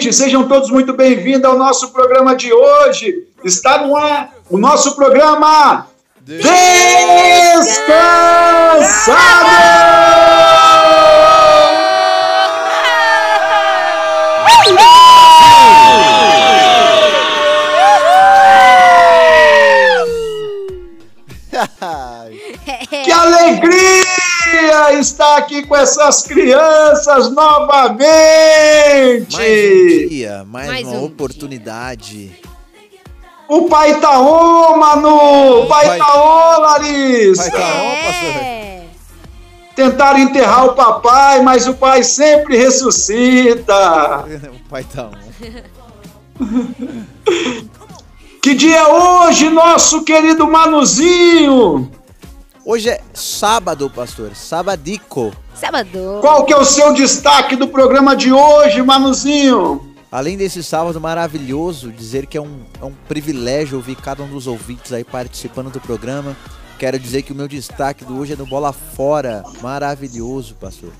Gente, sejam todos muito bem-vindos ao nosso programa de hoje. Está no ar o nosso programa Descansado! Alegria estar aqui com essas crianças novamente! Mais um dia, mais, mais uma um oportunidade. Dia. O pai tá on, Manu! O pai, pai tá on, Larissa! Pai tá on, pastor? É. Tentaram enterrar o papai, mas o pai sempre ressuscita. o pai tá on. que dia é hoje, nosso querido Manuzinho? Hoje é sábado, pastor. Sabadico. Sábado. Qual que é o seu destaque do programa de hoje, Manuzinho? Além desse sábado maravilhoso, dizer que é um, é um privilégio ouvir cada um dos ouvintes aí participando do programa. Quero dizer que o meu destaque do hoje é no Bola Fora. Maravilhoso, pastor.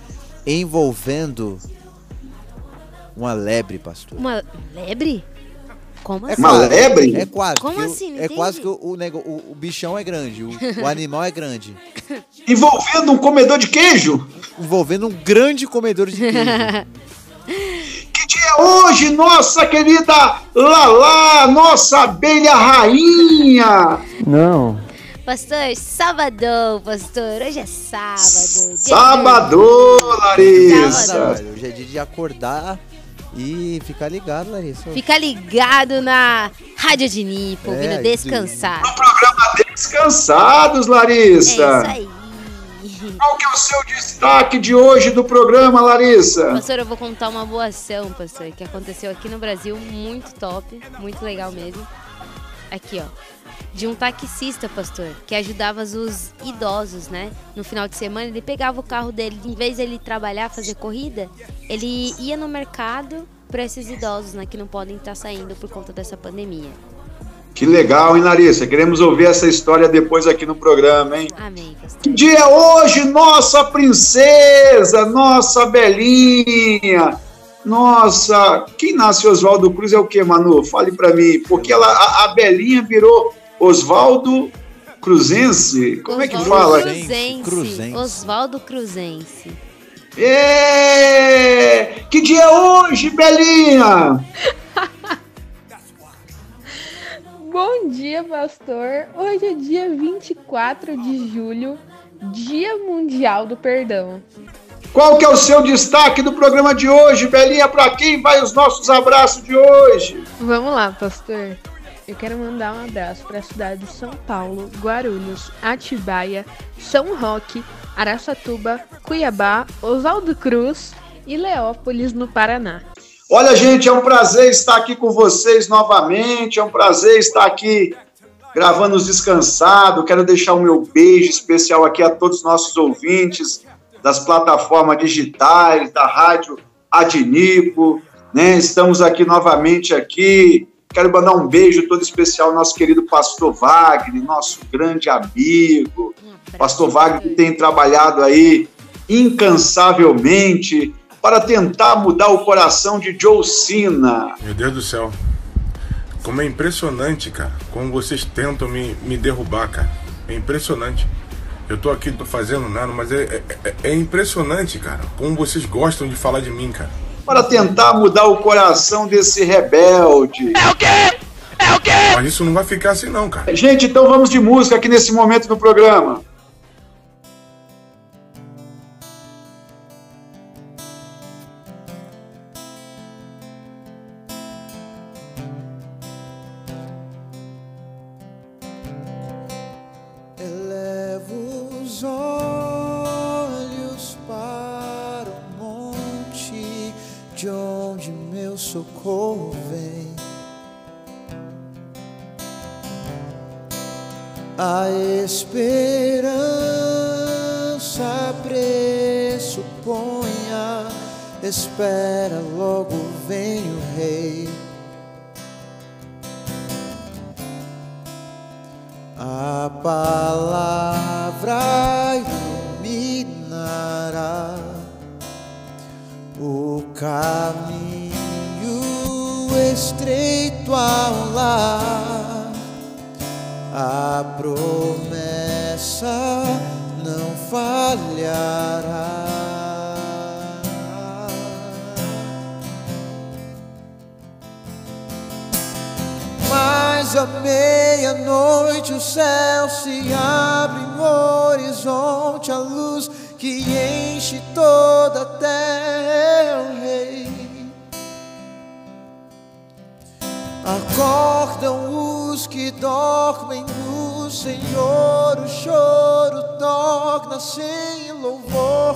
Envolvendo uma lebre, pastor. Uma lebre? Como é assim? Uma lebre? É quase. Como assim? é quase que o, o, o, o, bichão é grande, o, o animal é grande. Envolvendo um comedor de queijo? Envolvendo um grande comedor de queijo. dia hoje, nossa querida Lala, nossa abelha rainha? Não. Pastor, sabadão, pastor. Hoje é sábado. Sabadão, Larissa. Sábado. Hoje é dia de acordar e ficar ligado, Larissa. Fica ligado na Rádio de Nipo, é, ouvindo Descansar. No programa Descansados, Larissa. É isso aí. Qual que é o seu destaque de hoje do programa, Larissa? Pastor, eu vou contar uma boa ação, pastor, que aconteceu aqui no Brasil, muito top, muito legal mesmo. Aqui, ó. De um taxista, pastor, que ajudava os idosos, né? No final de semana, ele pegava o carro dele, em vez de ele trabalhar, fazer corrida, ele ia no mercado para esses idosos, né, que não podem estar saindo por conta dessa pandemia. Que legal, hein, Larissa? Queremos ouvir essa história depois aqui no programa, hein? Amém. Pastor. Que dia é hoje, nossa princesa, nossa belinha, nossa. Quem nasce Oswaldo Cruz é o que, Manu? Fale para mim. Porque ela, a, a belinha virou Oswaldo Cruzense? Como Osvaldo é que fala? Cruzense. Cruzense. Oswaldo Cruzense. É... Que dia é hoje, Belinha? Bom dia, pastor. Hoje é dia 24 de julho, Dia Mundial do Perdão. Qual que é o seu destaque do programa de hoje, Belinha? Para quem vai os nossos abraços de hoje? Vamos lá, pastor. Eu quero mandar um abraço para a cidade de São Paulo, Guarulhos, Atibaia, São Roque, Araçatuba, Cuiabá, Oswaldo Cruz e Leópolis, no Paraná. Olha, gente, é um prazer estar aqui com vocês novamente. É um prazer estar aqui gravando os Descansado. Quero deixar o meu beijo especial aqui a todos os nossos ouvintes das plataformas digitais, da rádio Adnipo, né? Estamos aqui novamente aqui. Quero mandar um beijo todo especial ao nosso querido pastor Wagner, nosso grande amigo. Pastor Wagner tem trabalhado aí incansavelmente para tentar mudar o coração de Joe Cena. Meu Deus do céu. Como é impressionante, cara. Como vocês tentam me, me derrubar, cara. É impressionante. Eu tô aqui, não tô fazendo nada, mas é, é, é impressionante, cara. Como vocês gostam de falar de mim, cara. Para tentar mudar o coração desse rebelde. É o quê? É o quê? Mas isso não vai ficar assim, não, cara. Gente, então vamos de música aqui nesse momento do programa. Espera, logo vem o Rei. Mas à meia-noite o céu se abre no horizonte, a luz que enche toda a terra é o Rei. Acordam os que dormem no Senhor, o choro torna-se em louvor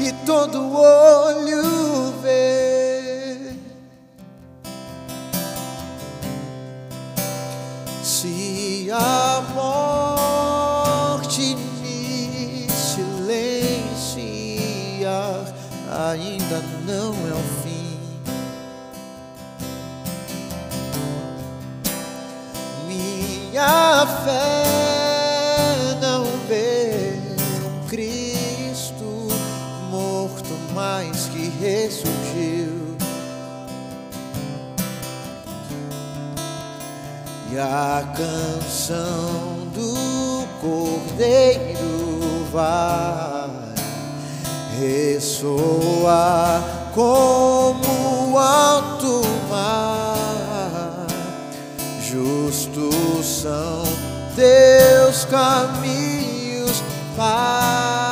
e todo olho vê. A morte me silenciar, ainda não é o fim. Minha fé a canção do Cordeiro vai ressoar como o alto mar. Justos são teus caminhos, Pai.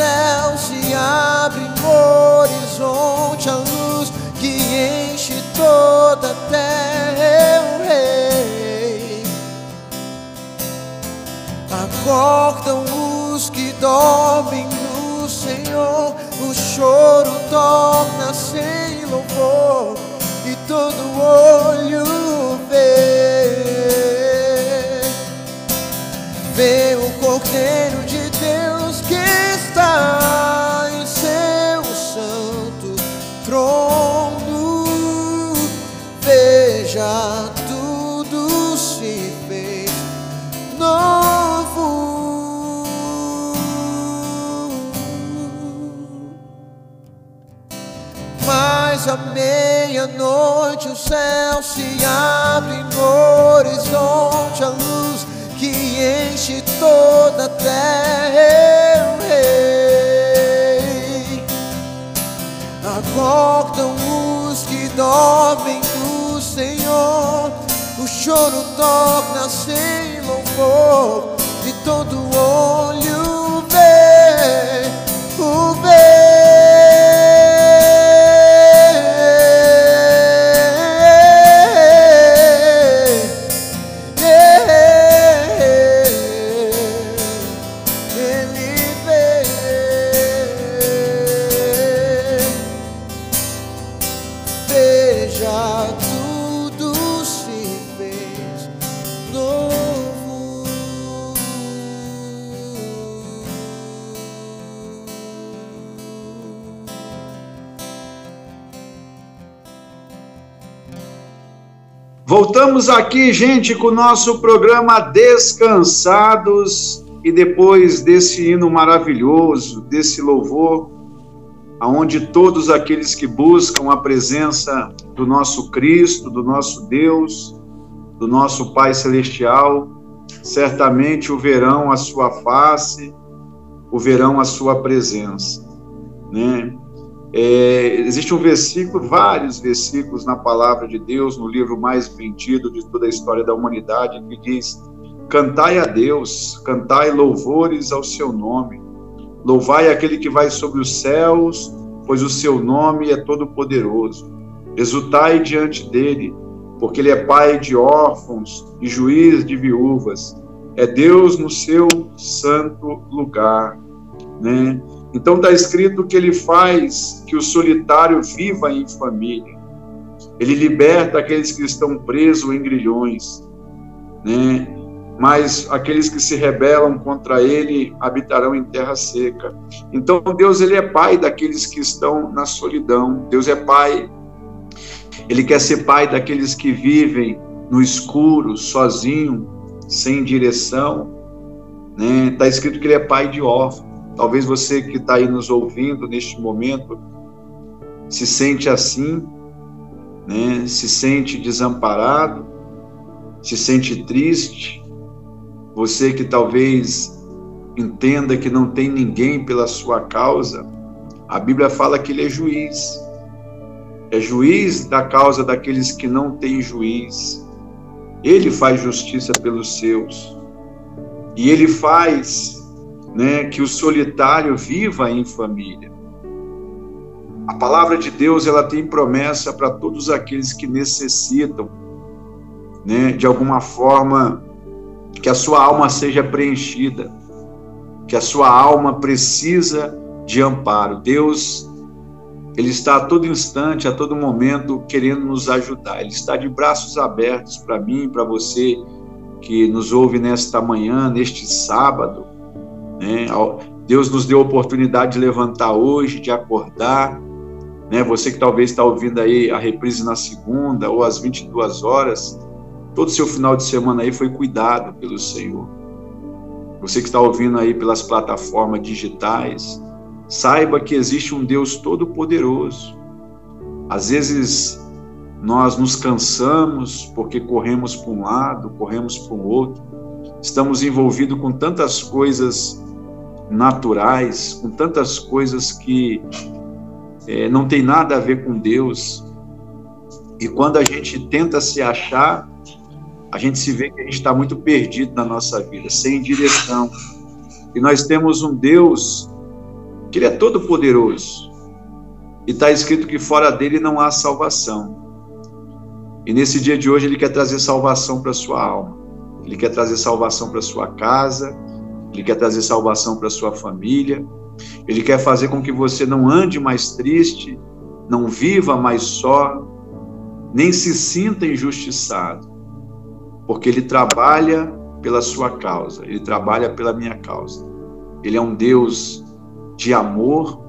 Céu se abre no horizonte, a luz que enche toda a terra o Rei. Acordam os que dormem no Senhor, o choro torna-se em louvor e todo aqui, gente, com o nosso programa Descansados e depois desse hino maravilhoso, desse louvor, aonde todos aqueles que buscam a presença do nosso Cristo, do nosso Deus, do nosso Pai celestial, certamente o verão a sua face, o verão a sua presença, né? É, existe um versículo, vários versículos na palavra de Deus, no livro mais vendido de toda a história da humanidade, que diz: Cantai a Deus, cantai louvores ao seu nome, louvai aquele que vai sobre os céus, pois o seu nome é todo-poderoso. Exultai diante dele, porque ele é pai de órfãos e juiz de viúvas, é Deus no seu santo lugar, né? Então está escrito que ele faz que o solitário viva em família. Ele liberta aqueles que estão presos em grilhões, né? Mas aqueles que se rebelam contra ele habitarão em terra seca. Então Deus ele é pai daqueles que estão na solidão. Deus é pai. Ele quer ser pai daqueles que vivem no escuro, sozinho, sem direção. Né? Tá escrito que ele é pai de órfãos. Talvez você que está aí nos ouvindo neste momento se sente assim, né? se sente desamparado, se sente triste. Você que talvez entenda que não tem ninguém pela sua causa, a Bíblia fala que ele é juiz. É juiz da causa daqueles que não têm juiz. Ele faz justiça pelos seus. E ele faz né, que o solitário viva em família. A palavra de Deus ela tem promessa para todos aqueles que necessitam, né, de alguma forma, que a sua alma seja preenchida, que a sua alma precisa de amparo. Deus, ele está a todo instante, a todo momento querendo nos ajudar. Ele está de braços abertos para mim, para você que nos ouve nesta manhã, neste sábado. Né? Deus nos deu a oportunidade de levantar hoje, de acordar. Né? Você que talvez está ouvindo aí a reprise na segunda ou às 22 horas, todo seu final de semana aí foi cuidado pelo Senhor. Você que está ouvindo aí pelas plataformas digitais, saiba que existe um Deus todo-poderoso. Às vezes nós nos cansamos porque corremos para um lado, corremos para o outro, estamos envolvidos com tantas coisas naturais, com tantas coisas que é, não tem nada a ver com Deus. E quando a gente tenta se achar, a gente se vê que a gente está muito perdido na nossa vida, sem direção. E nós temos um Deus que Ele é todo poderoso. E está escrito que fora dele não há salvação. E nesse dia de hoje ele quer trazer salvação para sua alma. Ele quer trazer salvação para sua casa, ele quer trazer salvação para sua família. Ele quer fazer com que você não ande mais triste, não viva mais só, nem se sinta injustiçado, porque ele trabalha pela sua causa, ele trabalha pela minha causa. Ele é um Deus de amor.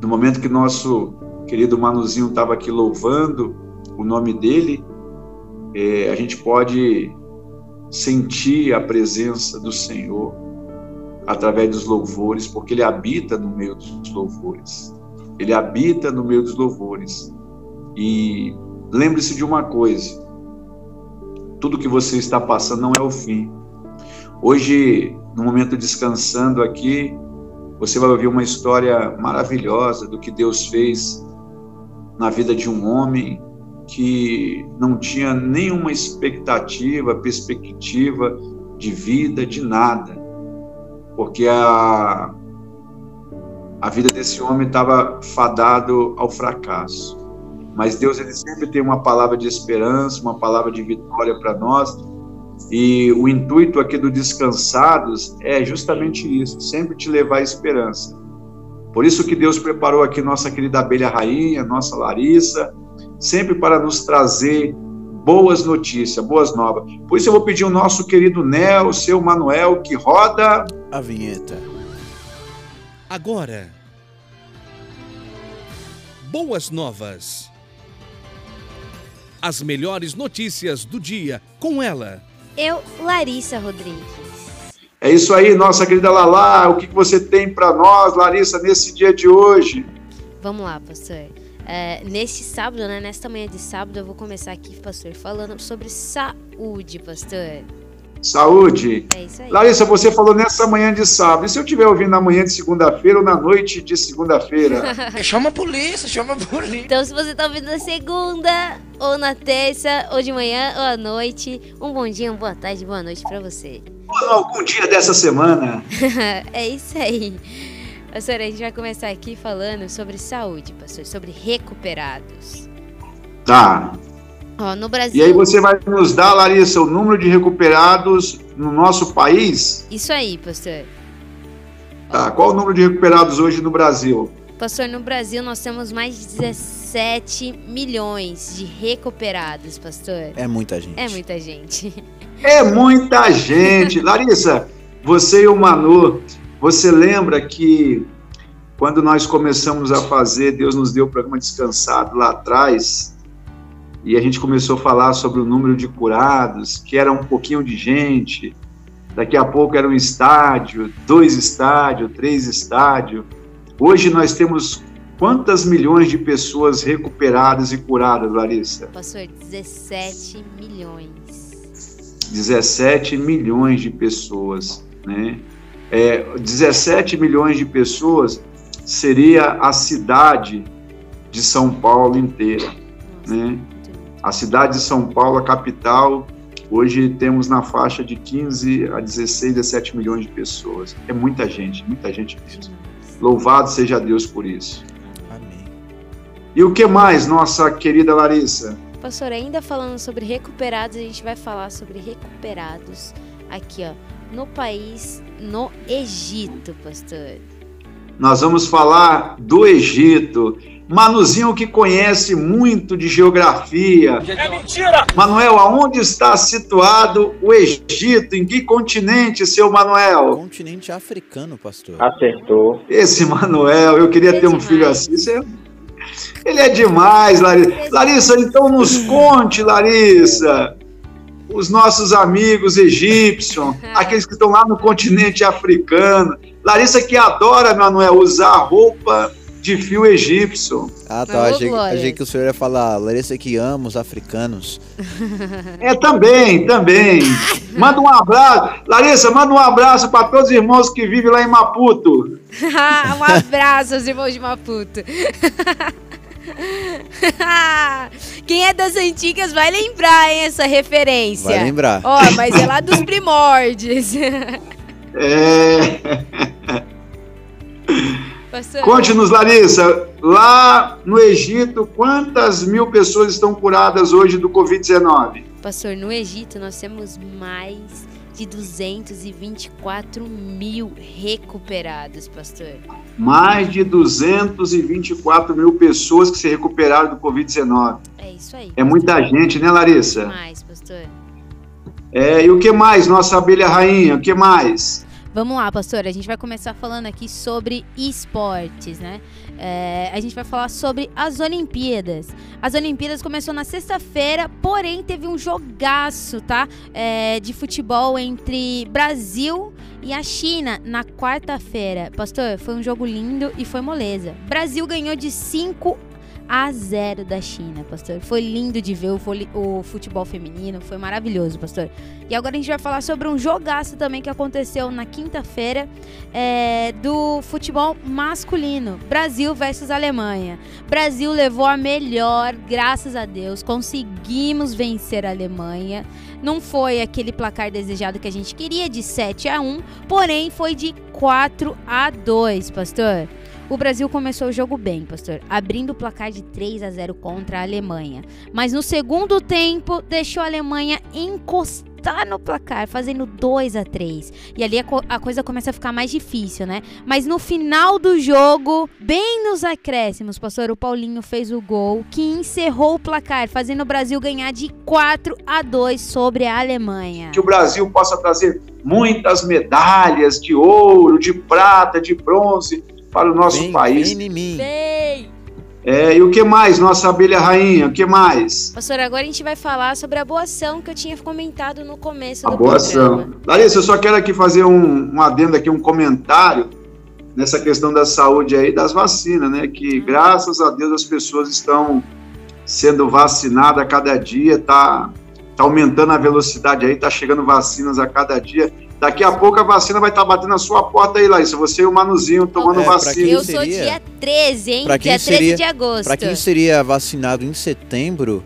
No momento que nosso querido Manuzinho estava aqui louvando, o nome dele, é, a gente pode sentir a presença do Senhor através dos louvores, porque ele habita no meio dos louvores. Ele habita no meio dos louvores. E lembre-se de uma coisa: tudo que você está passando não é o fim. Hoje, no momento descansando aqui, você vai ouvir uma história maravilhosa do que Deus fez na vida de um homem que não tinha nenhuma expectativa, perspectiva de vida, de nada, porque a, a vida desse homem estava fadado ao fracasso. Mas Deus ele sempre tem uma palavra de esperança, uma palavra de vitória para nós. E o intuito aqui do Descansados é justamente isso, sempre te levar à esperança. Por isso que Deus preparou aqui nossa querida abelha rainha, nossa Larissa, sempre para nos trazer boas notícias, boas novas. Por isso eu vou pedir o nosso querido Nel, seu Manuel, que roda a vinheta. Agora, boas novas. As melhores notícias do dia com ela. Eu, Larissa Rodrigues. É isso aí, nossa querida Lala. O que você tem para nós, Larissa, nesse dia de hoje? Vamos lá, pastor. É, neste sábado, né, nesta manhã de sábado, eu vou começar aqui, pastor, falando sobre saúde, pastor. Saúde. É isso aí. Larissa, você falou nessa manhã de sábado. E se eu estiver ouvindo na manhã de segunda-feira ou na noite de segunda-feira? chama a polícia, chama a polícia. Então, se você está ouvindo na segunda, ou na terça, ou de manhã, ou à noite, um bom dia, uma boa tarde, boa noite para você. Ou algum dia dessa semana. é isso aí. Pastor, a gente vai começar aqui falando sobre saúde, pastor, sobre recuperados. Tá. Ó, no Brasil. E aí você vai nos dar, Larissa, o número de recuperados no nosso país? Isso aí, pastor. Tá, qual o número de recuperados hoje no Brasil? Pastor, no Brasil nós temos mais de 17 milhões de recuperados, pastor. É muita gente. É muita gente. É muita gente. Larissa, você e o Manu, você lembra que quando nós começamos a fazer, Deus nos deu o programa Descansado lá atrás, e a gente começou a falar sobre o número de curados, que era um pouquinho de gente, daqui a pouco era um estádio, dois estádios, três estádios. Hoje nós temos quantas milhões de pessoas recuperadas e curadas, Larissa? Pastor, 17 milhões. 17 milhões de pessoas, né? É, 17 milhões de pessoas seria a cidade de São Paulo inteira, né? A cidade de São Paulo, a capital, hoje temos na faixa de 15 a 16, 17 milhões de pessoas. É muita gente, muita gente mesmo. Louvado seja Deus por isso. Amém. E o que mais, nossa querida Larissa? Pastor, ainda falando sobre recuperados, a gente vai falar sobre recuperados aqui, ó, no país, no Egito, pastor. Nós vamos falar do Egito. Manuzinho que conhece muito de geografia. É mentira! Manuel, aonde está situado o Egito? Em que continente, seu Manuel? Continente africano, pastor. Acertou. Esse Manuel, eu queria É ter um demais. filho assim. Isso é- Ele é demais, Larissa. Larissa, então nos conte, Larissa, os nossos amigos egípcios, aqueles que estão lá no continente africano. Larissa que adora, Manuel, usar roupa de fio egípcio. Ah, tá. Achei, achei que o senhor ia falar, Larissa que ama os africanos. É, também, também. Manda um abraço. Larissa, manda um abraço para todos os irmãos que vivem lá em Maputo. um abraço aos irmãos de Maputo. Quem é das antigas vai lembrar, hein, essa referência. Vai lembrar. Ó, mas é lá dos primórdios. É. Conte-nos, Larissa, lá no Egito, quantas mil pessoas estão curadas hoje do Covid-19? pastor, no Egito nós temos mais de 224 mil recuperados, pastor. Mais de 224 mil pessoas que se recuperaram do Covid-19. É isso aí. É muita gente, né, Larissa? demais, pastor. É, e o que mais, nossa abelha rainha? O que mais? Vamos lá, pastor. A gente vai começar falando aqui sobre esportes, né? É, a gente vai falar sobre as Olimpíadas. As Olimpíadas começou na sexta-feira, porém teve um jogaço, tá? É, de futebol entre Brasil e a China na quarta-feira. Pastor, foi um jogo lindo e foi moleza. Brasil ganhou de 5 a 0 da China, pastor. Foi lindo de ver o, o futebol feminino, foi maravilhoso, pastor. E agora a gente vai falar sobre um jogaço também que aconteceu na quinta-feira é, do futebol masculino. Brasil versus Alemanha. Brasil levou a melhor, graças a Deus. Conseguimos vencer a Alemanha. Não foi aquele placar desejado que a gente queria de 7 a 1, porém foi de 4 a 2, pastor. O Brasil começou o jogo bem, pastor, abrindo o placar de 3 a 0 contra a Alemanha. Mas no segundo tempo, deixou a Alemanha encostar no placar, fazendo 2 a 3 E ali a, co- a coisa começa a ficar mais difícil, né? Mas no final do jogo, bem nos acréscimos, pastor, o Paulinho fez o gol que encerrou o placar, fazendo o Brasil ganhar de 4 a 2 sobre a Alemanha. Que o Brasil possa trazer muitas medalhas de ouro, de prata, de bronze para o nosso Vem, país. vem em mim. Bem! É, e o que mais, nossa abelha rainha? O que mais? Pastor, agora a gente vai falar sobre a boa ação que eu tinha comentado no começo A do boa programa. ação. Larissa, eu só quero aqui fazer um, um adendo aqui, um comentário nessa questão da saúde aí, das vacinas, né? Que graças a Deus as pessoas estão sendo vacinadas a cada dia, tá, tá aumentando a velocidade aí, tá chegando vacinas a cada dia. Daqui a pouco a vacina vai estar batendo na sua porta aí, Larissa. Você e o Manuzinho tomando É, vacina. Eu sou dia 13, hein? Pra quem dia 13 seria- de agosto. Pra quem seria vacinado em setembro,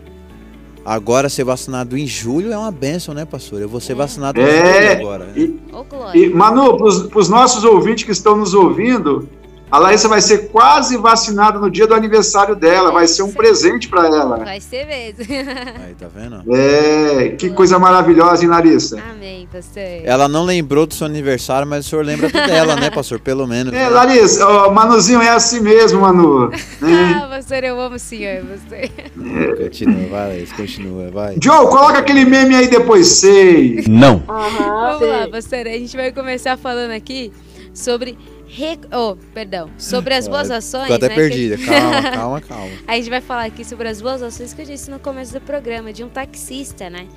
agora ser vacinado em julho é uma benção, né, pastor? Eu vou ser É. vacinado em É, julho agora. né? E, Ô, Glória. E, Manu, para os nossos ouvintes que estão nos ouvindo, a Larissa vai ser quase vacinada no dia do aniversário dela. Vai ser um presente para ela. Vai ser mesmo. Aí, tá vendo? É, que coisa maravilhosa, hein, Larissa? Amém, pastor. Ela não lembrou do seu aniversário, mas o senhor lembra do dela, né, pastor? Pelo menos. É, né? Larissa, ó, Manuzinho é assim mesmo, Manu. né? Ah, pastor, eu amo o senhor, pastor. Continua, vai, Laís, continua, vai. Joe, coloca aquele meme aí depois, sei. Não. Vamos lá, pastor. A gente vai começar falando aqui sobre Re... Oh, perdão. Sobre as boas ações. Ficou até né, perdida. Calma, calma, calma. A gente vai falar aqui sobre as boas ações que eu disse no começo do programa, de um taxista, né?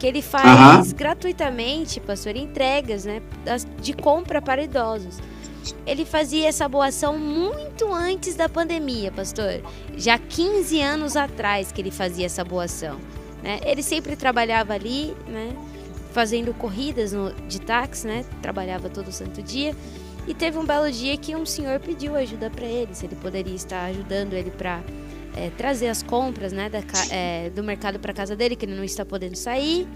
Que ele faz Aham. gratuitamente, pastor, entregas, né? De compra para idosos. Ele fazia essa boa ação muito antes da pandemia, pastor. Já 15 anos atrás que ele fazia essa boa ação. Né? Ele sempre trabalhava ali, né? Fazendo corridas no- de táxi, né? Trabalhava todo santo dia. E teve um belo dia que um senhor pediu ajuda para ele, se ele poderia estar ajudando ele para trazer as compras né, da é, do mercado para casa dele, que ele não está podendo sair.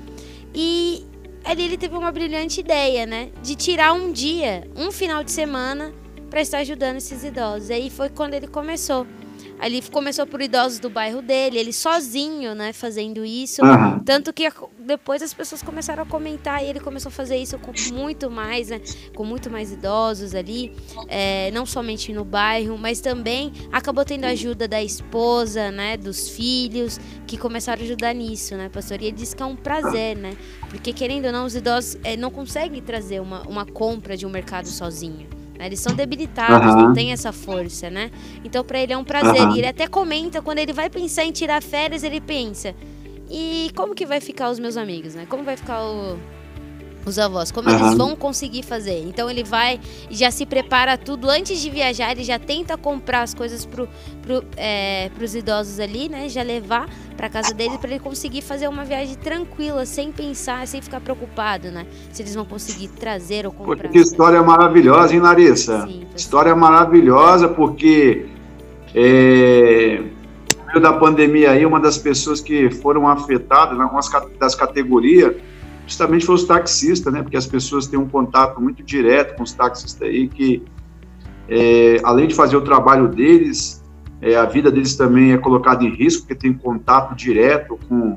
E ali ele teve uma brilhante ideia, né? De tirar um dia, um final de semana, para estar ajudando esses idosos. Aí foi quando ele começou. Ali começou por idosos do bairro dele, ele sozinho, né, fazendo isso. Aham. Tanto que depois as pessoas começaram a comentar e ele começou a fazer isso com muito mais, né? Com muito mais idosos ali, é, não somente no bairro, mas também acabou tendo a ajuda da esposa, né? Dos filhos, que começaram a ajudar nisso, né, pastor? E ele disse que é um prazer, né? Porque querendo ou não, os idosos é, não conseguem trazer uma, uma compra de um mercado sozinho. Né? Eles são debilitados, Aham. não têm essa força, né? Então, para ele é um prazer. Aham. E ele até comenta, quando ele vai pensar em tirar férias, ele pensa: e como que vai ficar os meus amigos, né? Como vai ficar o- os avós? Como eles Aham. vão conseguir fazer? Então ele vai e já se prepara tudo antes de viajar, ele já tenta comprar as coisas pro, pro, é, pros idosos ali, né? Já levar pra casa dele para ele conseguir fazer uma viagem tranquila, sem pensar, sem ficar preocupado, né? Se eles vão conseguir trazer ou comprar. que história maravilhosa, hein, Larissa? Sim, pastor. História maravilhosa, porque é, no meio da pandemia aí, uma das pessoas que foram afetadas, né, umas ca- das categorias, justamente foi os taxistas, né? Porque as pessoas têm um contato muito direto com os taxistas aí, que é, além de fazer o trabalho deles, é, a vida deles também é colocada em risco, porque tem contato direto com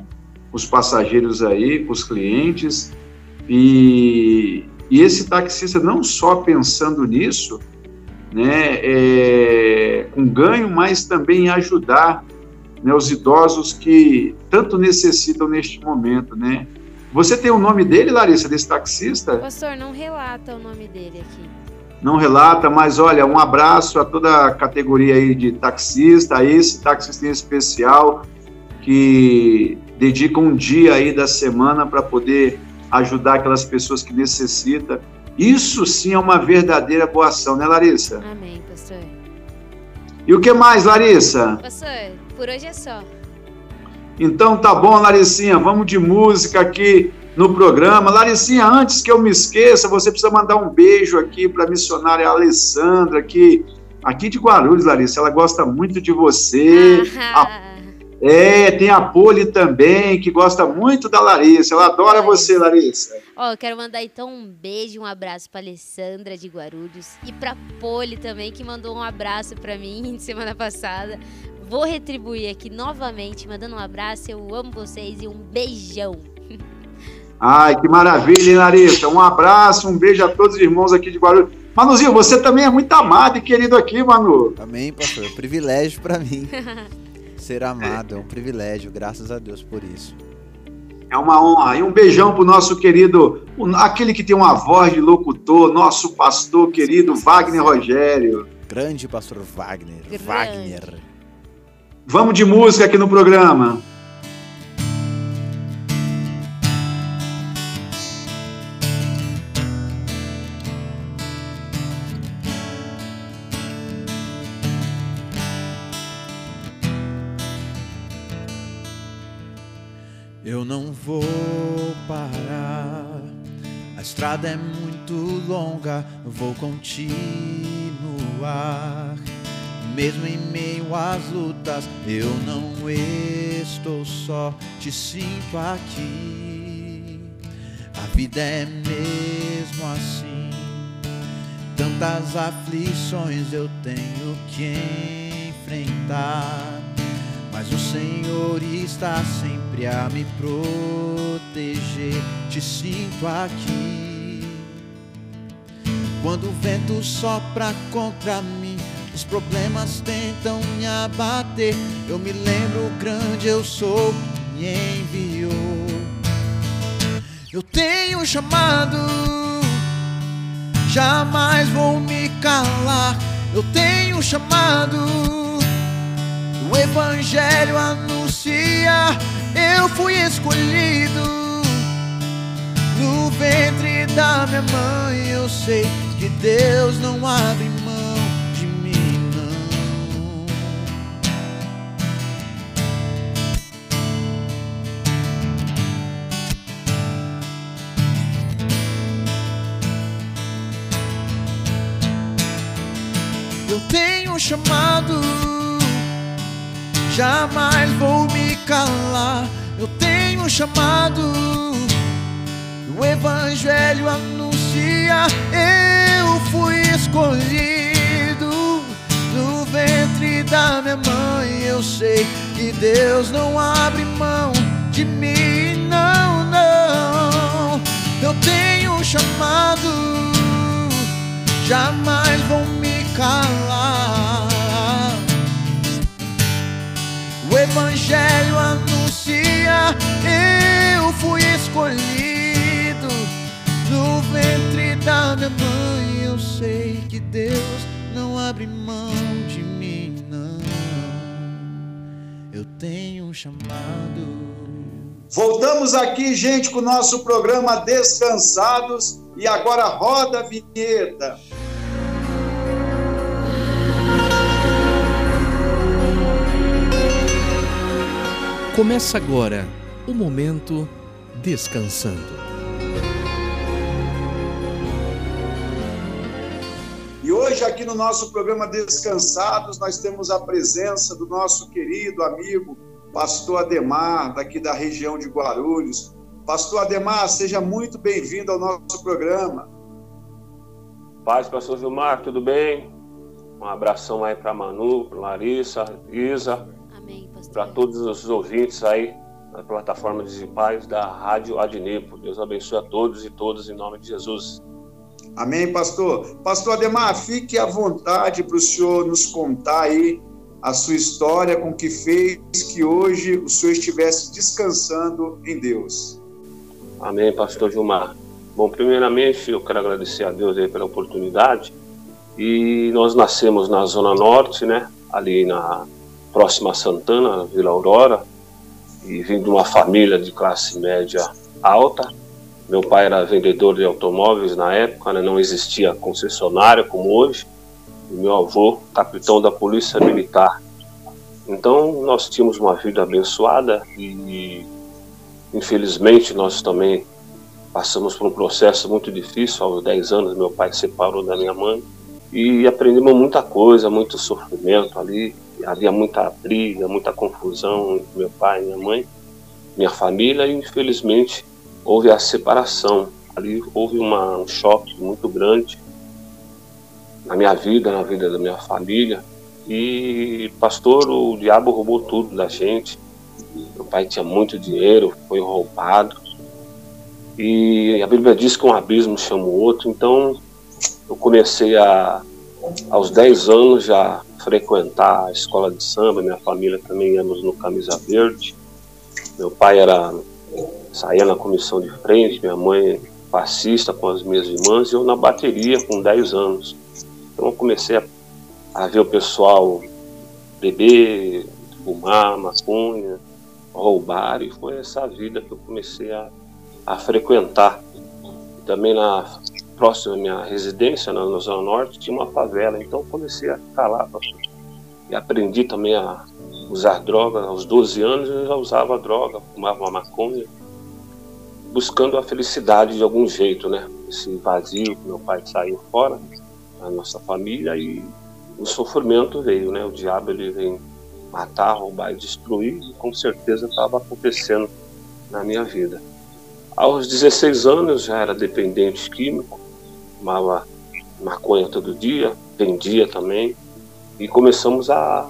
os passageiros aí, com os clientes. E, e esse taxista, não só pensando nisso, né, é, com ganho, mas também ajudar né, os idosos que tanto necessitam neste momento, né? Você tem o nome dele, Larissa, desse taxista? Pastor, não relata o nome dele aqui. Não relata, mas olha, um abraço a toda a categoria aí de taxista, a esse taxista em especial que dedica um dia aí da semana para poder ajudar aquelas pessoas que necessitam. Isso sim é uma verdadeira boa ação, né, Larissa? Amém, pastor. E o que mais, Larissa? Pastor, por hoje é só. Então tá bom, Laricinha, vamos de música aqui no programa. Laricinha, antes que eu me esqueça, você precisa mandar um beijo aqui para a missionária Alessandra, que aqui de Guarulhos, Larissa, ela gosta muito de você. Ah, É, tem a Poli também, que gosta muito da Larissa. Ela adora você, Larissa. Ó, eu quero mandar então um beijo, um abraço pra Alessandra de Guarulhos e pra Poli também, que mandou um abraço pra mim semana passada. Vou retribuir aqui novamente, mandando um abraço. Eu amo vocês e um beijão. Ai, que maravilha, hein, Larissa? Um abraço, um beijo a todos os irmãos aqui de Guarulhos. Manuzinho, você também é muito amado e querido aqui, Manu. Amém, pastor. É um privilégio para mim ser amado. É um privilégio, graças a Deus por isso. É uma honra. E um beijão pro nosso querido, aquele que tem uma voz de locutor, nosso pastor querido Wagner Rogério. Grande pastor Wagner. Grande. Wagner. Vamos de música aqui no programa. Eu não vou parar. A estrada é muito longa, vou continuar. Mesmo em meio às lutas, eu não estou só, te sinto aqui. A vida é mesmo assim. Tantas aflições eu tenho que enfrentar. Mas o Senhor está sempre a me proteger. Te sinto aqui. Quando o vento sopra contra mim, os problemas tentam me abater. Eu me lembro grande eu sou me enviou. Eu tenho um chamado, jamais vou me calar. Eu tenho chamado, o Evangelho anuncia. Eu fui escolhido no ventre da minha mãe. Eu sei que Deus não abre chamado, jamais vou me calar. Eu tenho um chamado, o Evangelho anuncia. Eu fui escolhido no ventre da minha mãe. Eu sei que Deus não abre mão de mim, não, não. Eu tenho um chamado, jamais vou me calar. Evangelho anuncia, eu fui escolhido no ventre da minha mãe. Eu sei que Deus não abre mão de mim, não. Eu tenho um chamado. Voltamos aqui, gente, com o nosso programa Descansados. E agora roda a vinheta. Começa agora o momento descansando. E hoje, aqui no nosso programa Descansados, nós temos a presença do nosso querido amigo, Pastor Ademar, daqui da região de Guarulhos. Pastor Ademar, seja muito bem-vindo ao nosso programa. Paz, pastor Gilmar, tudo bem? Um abração aí para Manu, para Larissa, Isa. Para todos os ouvintes aí na plataforma digitais da Rádio Adnipo. Deus abençoe a todos e todas em nome de Jesus. Amém, pastor? Pastor Ademar, fique à vontade para o senhor nos contar aí a sua história com que fez que hoje o senhor estivesse descansando em Deus. Amém, pastor Gilmar. Bom, primeiramente eu quero agradecer a Deus aí pela oportunidade. E nós nascemos na Zona Norte, né? Ali na próxima a Santana, Vila Aurora. E vim de uma família de classe média alta. Meu pai era vendedor de automóveis na época, né? não existia concessionária como hoje. E meu avô, capitão da Polícia Militar. Então nós tínhamos uma vida abençoada e infelizmente nós também passamos por um processo muito difícil. Aos 10 anos meu pai se separou da minha mãe e aprendemos muita coisa, muito sofrimento ali. Havia muita briga, muita confusão entre meu pai minha mãe, minha família e infelizmente houve a separação. Ali houve uma, um choque muito grande na minha vida, na vida da minha família. E, pastor, o diabo roubou tudo da gente. Meu pai tinha muito dinheiro, foi roubado. E a Bíblia diz que um abismo chama o outro. Então, eu comecei a, aos 10 anos, já frequentar a escola de samba. Minha família também íamos no Camisa Verde. Meu pai era saía na comissão de frente, minha mãe passista com as minhas irmãs e eu na bateria com 10 anos. Então eu comecei a, a ver o pessoal beber, fumar maconha, roubar e foi essa vida que eu comecei a, a frequentar. Também na próxima à minha residência, na, na Zona Norte, tinha uma favela, então comecei a ficar lá. E aprendi também a usar droga. Aos 12 anos eu já usava droga, fumava uma maconha buscando a felicidade de algum jeito, né? Esse vazio que meu pai saiu fora, a nossa família e o sofrimento veio, né? O diabo ele vem matar, roubar e destruir e com certeza estava acontecendo na minha vida. Aos 16 anos já era dependente químico, fumava maconha todo dia, vendia também e começamos a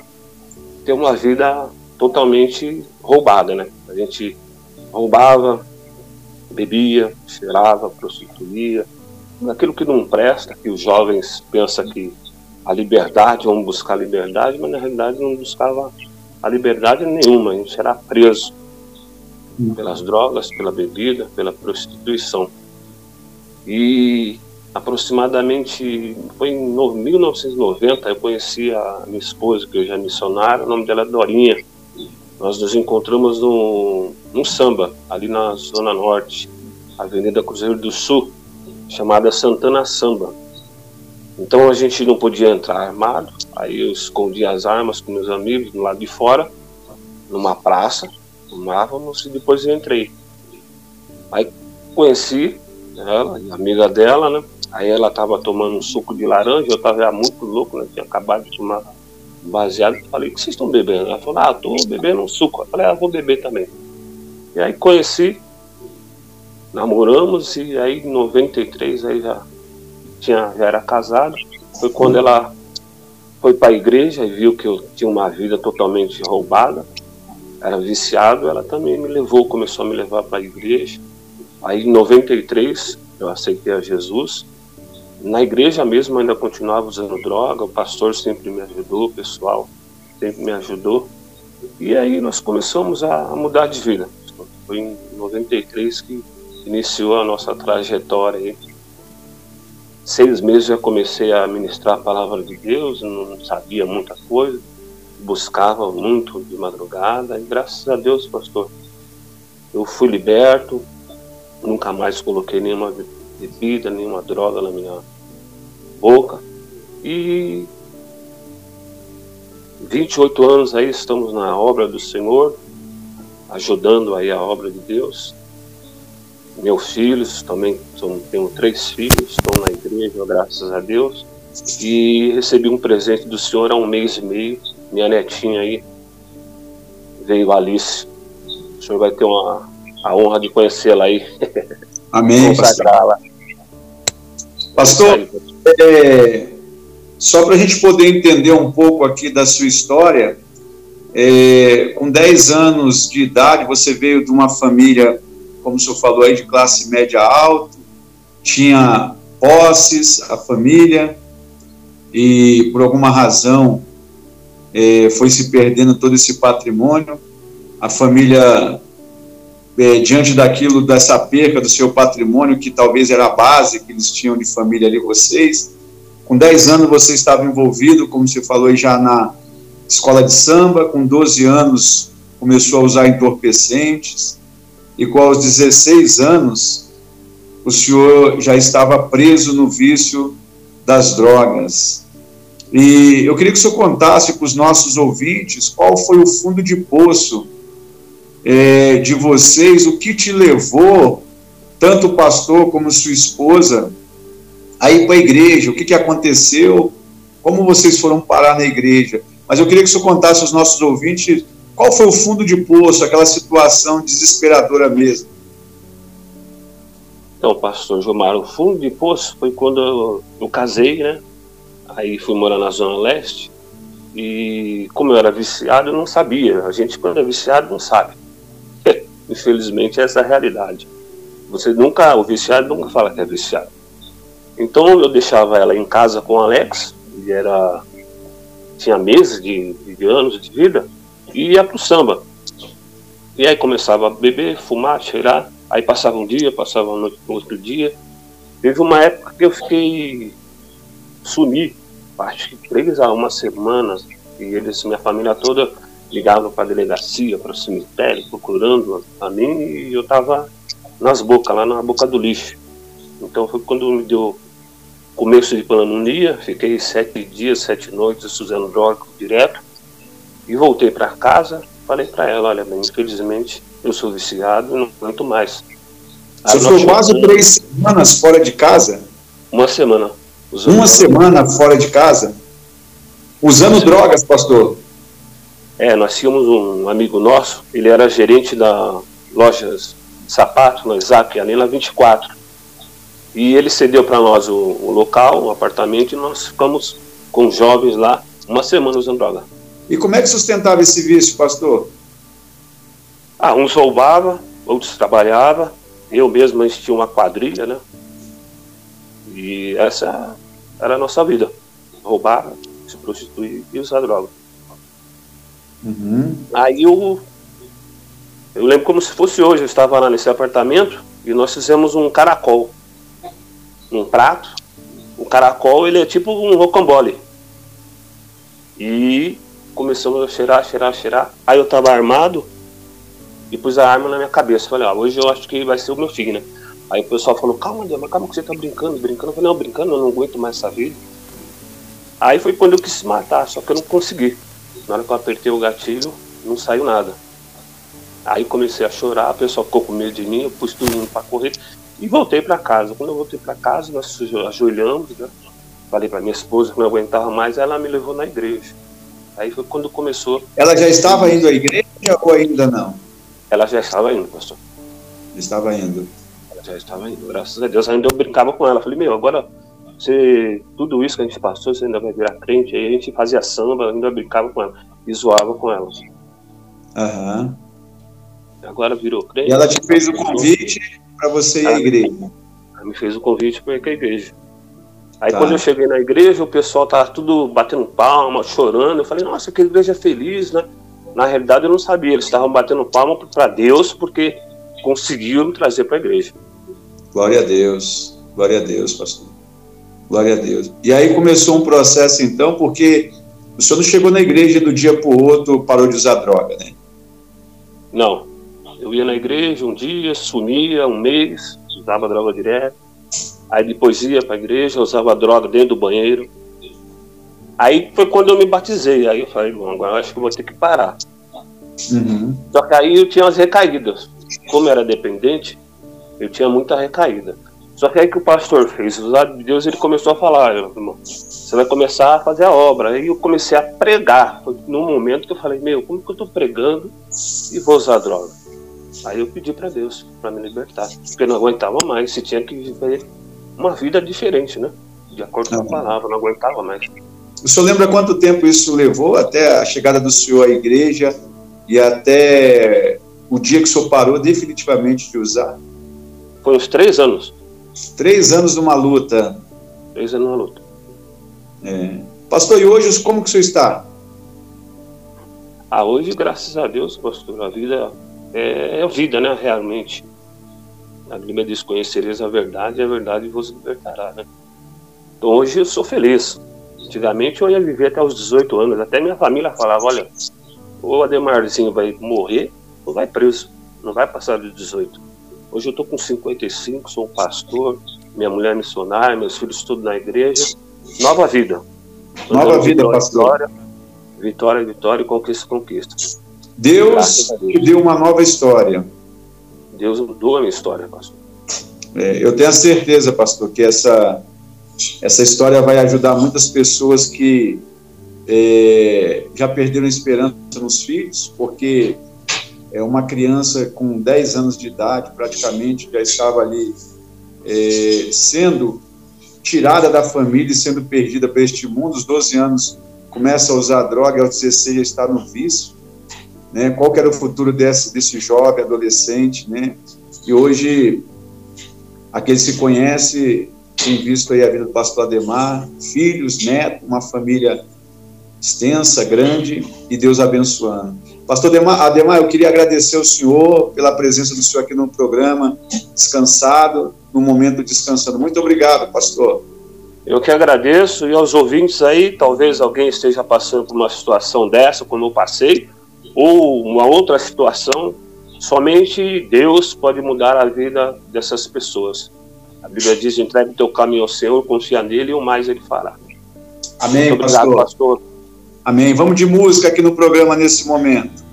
ter uma vida totalmente roubada, né? A gente roubava, bebia, cheirava, prostituía, aquilo que não presta, que os jovens pensam que a liberdade, vão buscar liberdade, mas na realidade não buscava a liberdade nenhuma, a gente era preso pelas drogas, pela bebida, pela prostituição. E aproximadamente foi em 1990 eu conheci a minha esposa que hoje é missionária, o nome dela é Dorinha. Nós nos encontramos num, num samba ali na zona norte, Avenida Cruzeiro do Sul, chamada Santana Samba. Então a gente não podia entrar armado, aí eu escondi as armas com meus amigos do lado de fora, numa praça, fumávamos e depois eu entrei. Aí conheci ela, amiga dela, né? Aí ela tava tomando um suco de laranja, eu tava muito louco, né? Tinha acabado de tomar baseado. Falei, o que vocês estão bebendo? Ela falou, ah, tô bebendo um suco. Eu falei, ah, vou beber também. E aí conheci, namoramos e aí em 93 aí já, tinha, já era casado. Foi quando ela foi para a igreja e viu que eu tinha uma vida totalmente roubada, era viciado, ela também me levou, começou a me levar para a igreja. Aí em 93 eu aceitei a Jesus. Na igreja mesmo ainda continuava usando droga, o pastor sempre me ajudou, o pessoal sempre me ajudou. E aí nós começamos a mudar de vida. Foi em 93 que iniciou a nossa trajetória. Seis meses já comecei a ministrar a palavra de Deus, não sabia muita coisa, buscava muito de madrugada, e graças a Deus, pastor, eu fui liberto, nunca mais coloquei nenhuma bebida, nenhuma droga na minha boca. E 28 anos aí estamos na obra do Senhor, ajudando aí a obra de Deus. Meus filhos também, são, tenho três filhos, estão na igreja, graças a Deus. E recebi um presente do Senhor há um mês e meio. Minha netinha aí veio Alice. O senhor vai ter uma, a honra de conhecê-la aí. Amém. Pastor, pastor é, só para a gente poder entender um pouco aqui da sua história, é, com 10 anos de idade, você veio de uma família, como o senhor falou aí, de classe média alta, tinha posses, a família, e por alguma razão é, foi se perdendo todo esse patrimônio. A família é, diante daquilo, dessa perca do seu patrimônio, que talvez era a base que eles tinham de família ali, vocês. Com 10 anos você estava envolvido, como você falou, já na escola de samba, com 12 anos começou a usar entorpecentes, e com os 16 anos o senhor já estava preso no vício das drogas. E eu queria que o senhor contasse para os nossos ouvintes qual foi o fundo de poço é, de vocês, o que te levou, tanto o pastor como sua esposa, a ir para a igreja, o que, que aconteceu, como vocês foram parar na igreja. Mas eu queria que o senhor contasse aos nossos ouvintes qual foi o fundo de poço, aquela situação desesperadora mesmo. Então, pastor Gilmar, o fundo de poço foi quando eu, eu casei, né? Aí fui morar na Zona Leste. E como eu era viciado, eu não sabia. A gente, quando é viciado, não sabe. Infelizmente, essa é a realidade. Você nunca, o viciado nunca fala que é viciado. Então eu deixava ela em casa com o Alex, ele era tinha meses de, de anos de vida, e ia pro samba. E aí começava a beber, fumar, cheirar, aí passava um dia, passava um outro dia. Teve uma época que eu fiquei sumi, acho que três a uma semana, e eles, minha família toda ligavam para a delegacia, para o cemitério, procurando a mim e eu estava nas bocas, lá na boca do lixo. Então foi quando me deu começo de pneumonia, fiquei sete dias, sete noites usando droga direto e voltei para casa. Falei para ela: olha, bem, infelizmente eu sou viciado e não aguento mais. Você ficou quase três semanas fora de casa? Uma semana. Uma semana fora de casa? Usando drogas, pastor? É, nós tínhamos um amigo nosso, ele era gerente da loja de sapato, no Isaac, ali na 24. E ele cedeu para nós o, o, local, o apartamento, e nós ficamos com jovens lá uma semana usando droga. E como é que sustentava esse vício, pastor? Ah, uns roubava, outros trabalhava. Eu mesmo a gente tinha uma quadrilha, né? E essa era a nossa vida. Roubar, se prostituir e usar droga. Uhum. Aí eu, eu lembro como se fosse hoje, eu estava lá nesse apartamento e nós fizemos um caracol, um prato, caracol, ele é tipo um rocambole. E começamos a cheirar, cheirar, cheirar. Aí eu tava armado e pus a arma na minha cabeça. Falei, ah, hoje eu acho que vai ser o meu filho, né? Aí o pessoal falou, calma, mas calma que você tá brincando, brincando. Eu falei, não, brincando, eu não aguento mais essa vida. Aí foi quando eu quis se matar, só que eu não consegui. Na hora que eu apertei o gatilho, não saiu nada. Aí comecei a chorar, o pessoal ficou com medo de mim, eu pus tudo para correr e voltei para casa. Quando eu voltei para casa, nós ajoelhamos, né? Falei para minha esposa que não aguentava mais, ela me levou na igreja. Aí foi quando começou. Ela já estava indo à igreja ou ainda não? Ela já estava indo, pastor. Estava indo. Ela já estava indo, graças a Deus. Ainda eu brincava com ela. Falei, meu, agora você, tudo isso que a gente passou, você ainda vai virar crente. Aí a gente fazia samba, ainda brincava com ela. E zoava com ela. Aham. Agora virou crente. E ela te fez o convite para você ir à igreja? Ela me fez o convite para ir à igreja. Aí tá. quando eu cheguei na igreja, o pessoal tava tudo batendo palma, chorando. Eu falei, nossa, que igreja feliz, né? Na realidade eu não sabia, eles estavam batendo palma para Deus porque conseguiu me trazer para a igreja. Glória a Deus, glória a Deus, pastor. Glória a Deus. E aí começou um processo então, porque o senhor não chegou na igreja do dia para o outro, parou de usar droga, né? Não. Eu ia na igreja um dia, sumia um mês, usava droga direto Aí depois ia para a igreja, usava droga dentro do banheiro. Aí foi quando eu me batizei. Aí eu falei, bom, agora eu acho que vou ter que parar. Uhum. Só que aí eu tinha as recaídas. Como era dependente, eu tinha muita recaída. Só que aí que o pastor fez, usado de Deus, ele começou a falar, irmão, você vai começar a fazer a obra. Aí eu comecei a pregar. Foi num momento que eu falei, meu, como que eu estou pregando e vou usar droga? Aí eu pedi para Deus para me libertar, porque eu não aguentava mais, se tinha que viver uma vida diferente, né? De acordo com a palavra, não aguentava mais. O senhor lembra quanto tempo isso levou até a chegada do senhor à igreja e até o dia que o senhor parou definitivamente de usar? Foi uns três anos. Três anos numa luta. Três anos numa luta. É. Pastor, e hoje como que o senhor está? Ah, hoje, graças a Deus, pastor, a vida é, é vida, né, realmente. A Bíblia diz: Conhecereis a verdade, e a verdade vos libertará. Né? Então hoje eu sou feliz. Antigamente eu ia viver até os 18 anos. Até minha família falava: Olha, o Ademarzinho vai morrer ou vai preso. Não vai passar dos 18. Hoje eu estou com 55, sou um pastor, minha mulher é missionária, meus filhos estudam na igreja. Nova vida. Nova vida, vitória, pastor. Vitória, vitória, vitória, conquista, conquista. Deus te deu uma nova história. Deus mudou a minha história, pastor. É, eu tenho a certeza, pastor, que essa, essa história vai ajudar muitas pessoas que é, já perderam esperança nos filhos, porque é uma criança com 10 anos de idade, praticamente, já estava ali é, sendo tirada da família e sendo perdida para este mundo. Os 12 anos começa a usar droga, aos 16 já está no vício né? Qual era o futuro desse, desse jovem, adolescente, né? E hoje, aquele se conhece, tem visto aí a vida do pastor Ademar, filhos, neto, uma família extensa, grande, e Deus abençoando. Pastor Ademar, Ademar, eu queria agradecer ao senhor pela presença do senhor aqui no programa, descansado, no momento descansando. Muito obrigado, pastor. Eu que agradeço, e aos ouvintes aí, talvez alguém esteja passando por uma situação dessa, como eu passei, ou uma outra situação, somente Deus pode mudar a vida dessas pessoas. A Bíblia diz: entregue o teu caminho ao Senhor, confia nele e o mais ele fará. Amém, Muito obrigado, pastor. pastor. Amém. Vamos de música aqui no programa nesse momento.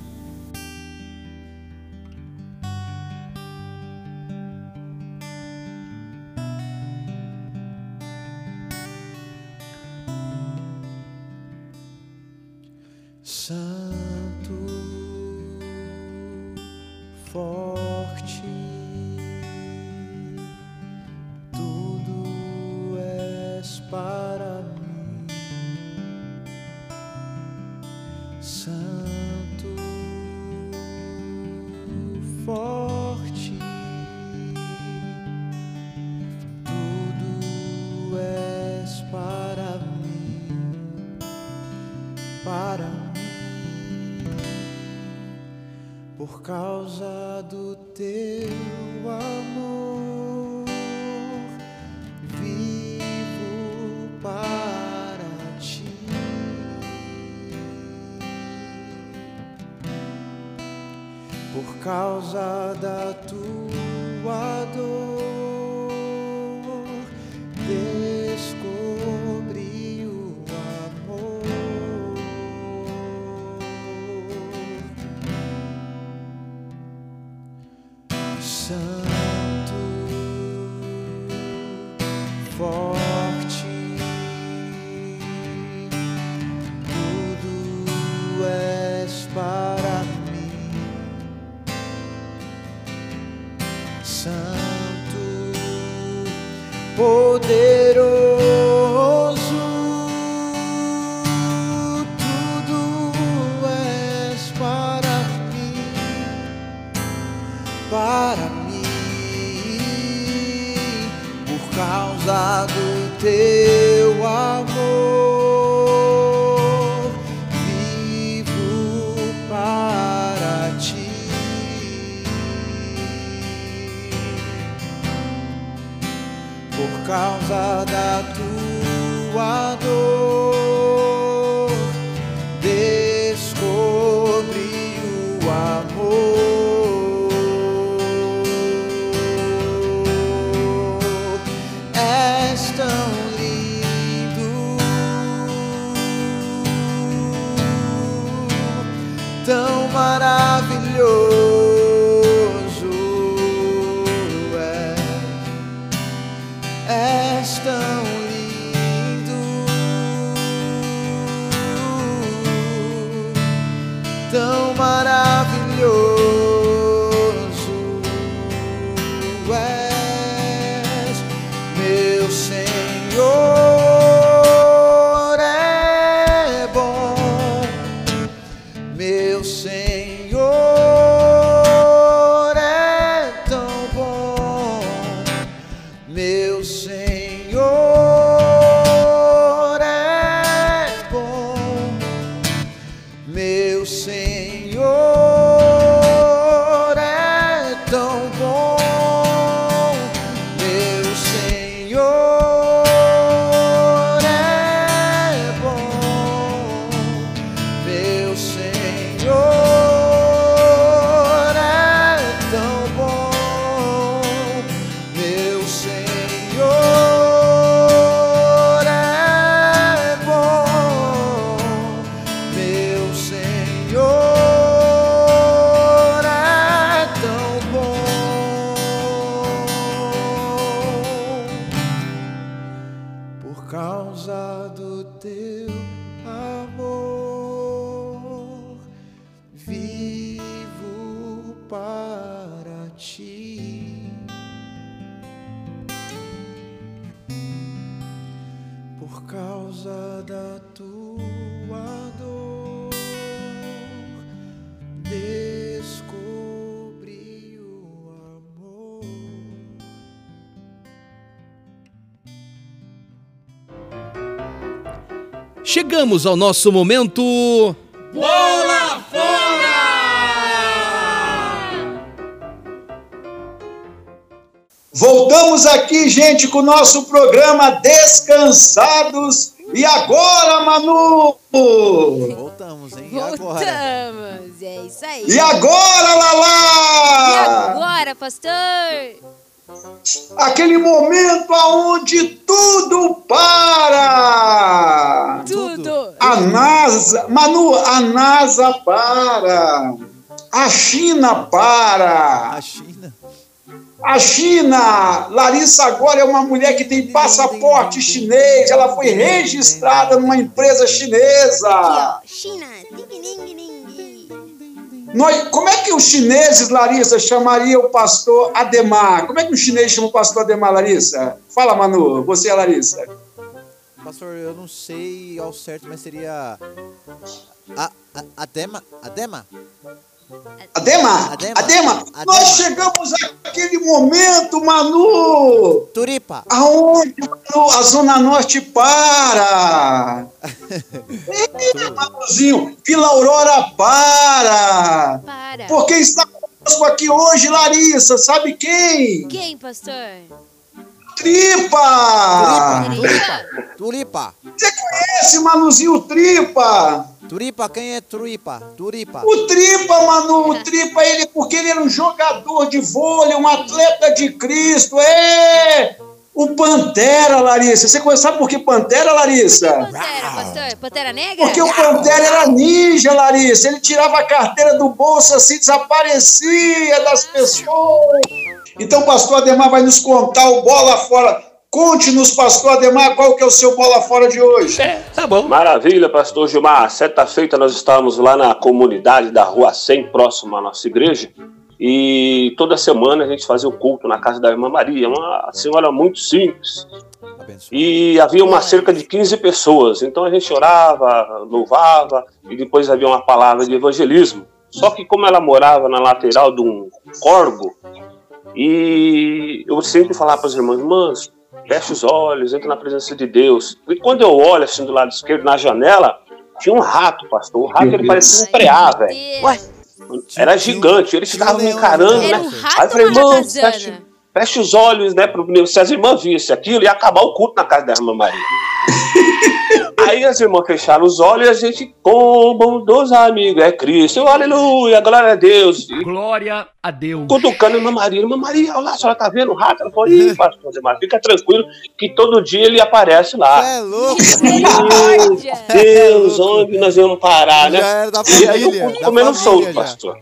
Causa do teu amor vivo para ti. Por causa da Chegamos ao nosso momento. Bola fora! Voltamos aqui, gente, com o nosso programa Descansados. E agora, Manu? Voltamos, hein? E agora? Voltamos, é isso aí. E agora, E Lala? agora, pastor? Aquele momento aonde tudo para. Tudo. A NASA, Manu, a NASA para. A China para. A China. A China, Larissa agora é uma mulher que tem passaporte chinês, ela foi registrada numa empresa chinesa. Aqui, ó. China. Nós, como é que os chineses, Larissa, chamariam o pastor Ademar? Como é que o chinês chama o pastor Ademar, Larissa? Fala, Manu, você é Larissa. Pastor, eu não sei ao certo, mas seria. A, a, Adema? Adema? Adema, Adema. Adema, Adema. nós chegamos àquele momento, Manu, Turipa! aonde Manu, a Zona Norte para. Eita, Manuzinho, Vila Aurora para. Para. Porque está conosco aqui hoje, Larissa, sabe quem? Quem, pastor? Tripa! Tulipa! Tulipa! Você conhece Manuzinho Tripa? Turipa, quem é Turipa? Turipa. O Tripa, Manu, o Tripa, ele, porque ele era um jogador de vôlei, um atleta de Cristo, é! O Pantera, Larissa. Você sabe por que Pantera, Larissa? Pantera, pastor? Pantera Negra? Porque o Pantera era ninja, Larissa. Ele tirava a carteira do bolso assim, desaparecia das pessoas. Então, o pastor Ademar vai nos contar o bola fora. Conte-nos, pastor Ademar, qual que é o seu bola fora de hoje? É, tá bom. Maravilha, pastor Gilmar. Certa feita nós estávamos lá na comunidade da Rua 100, próximo à nossa igreja. E toda semana a gente fazia o culto na casa da irmã Maria, uma senhora muito simples. E havia uma cerca de 15 pessoas. Então a gente orava, louvava e depois havia uma palavra de evangelismo. Só que como ela morava na lateral de um corgo, e eu sempre falava para as irmãs, irmãs, fecha os olhos, entra na presença de Deus. E quando eu olho assim do lado esquerdo na janela, tinha um rato, pastor. O rato ele parecia um preá, velho. Era gigante, eles estavam me encarando, né? Aí eu falei, ou uma irmão, fecha os olhos, né? Pro, se as irmãs vissem aquilo, ia acabar o culto na casa da irmã Maria. Aí as irmãs fecharam os olhos e a gente, como dos amigos, é Cristo, aleluia, glória a Deus. Glória a Deus. cutucando a irmã Maria. Irmã Maria, olha lá, a senhora tá vendo o rato? Ela falou, ih, pastor Demar, fica tranquilo que todo dia ele aparece lá. É louco. Misericórdia! Deus, onde nós vamos parar, né? Já era da E aí família. fui da comendo família solto, pastor.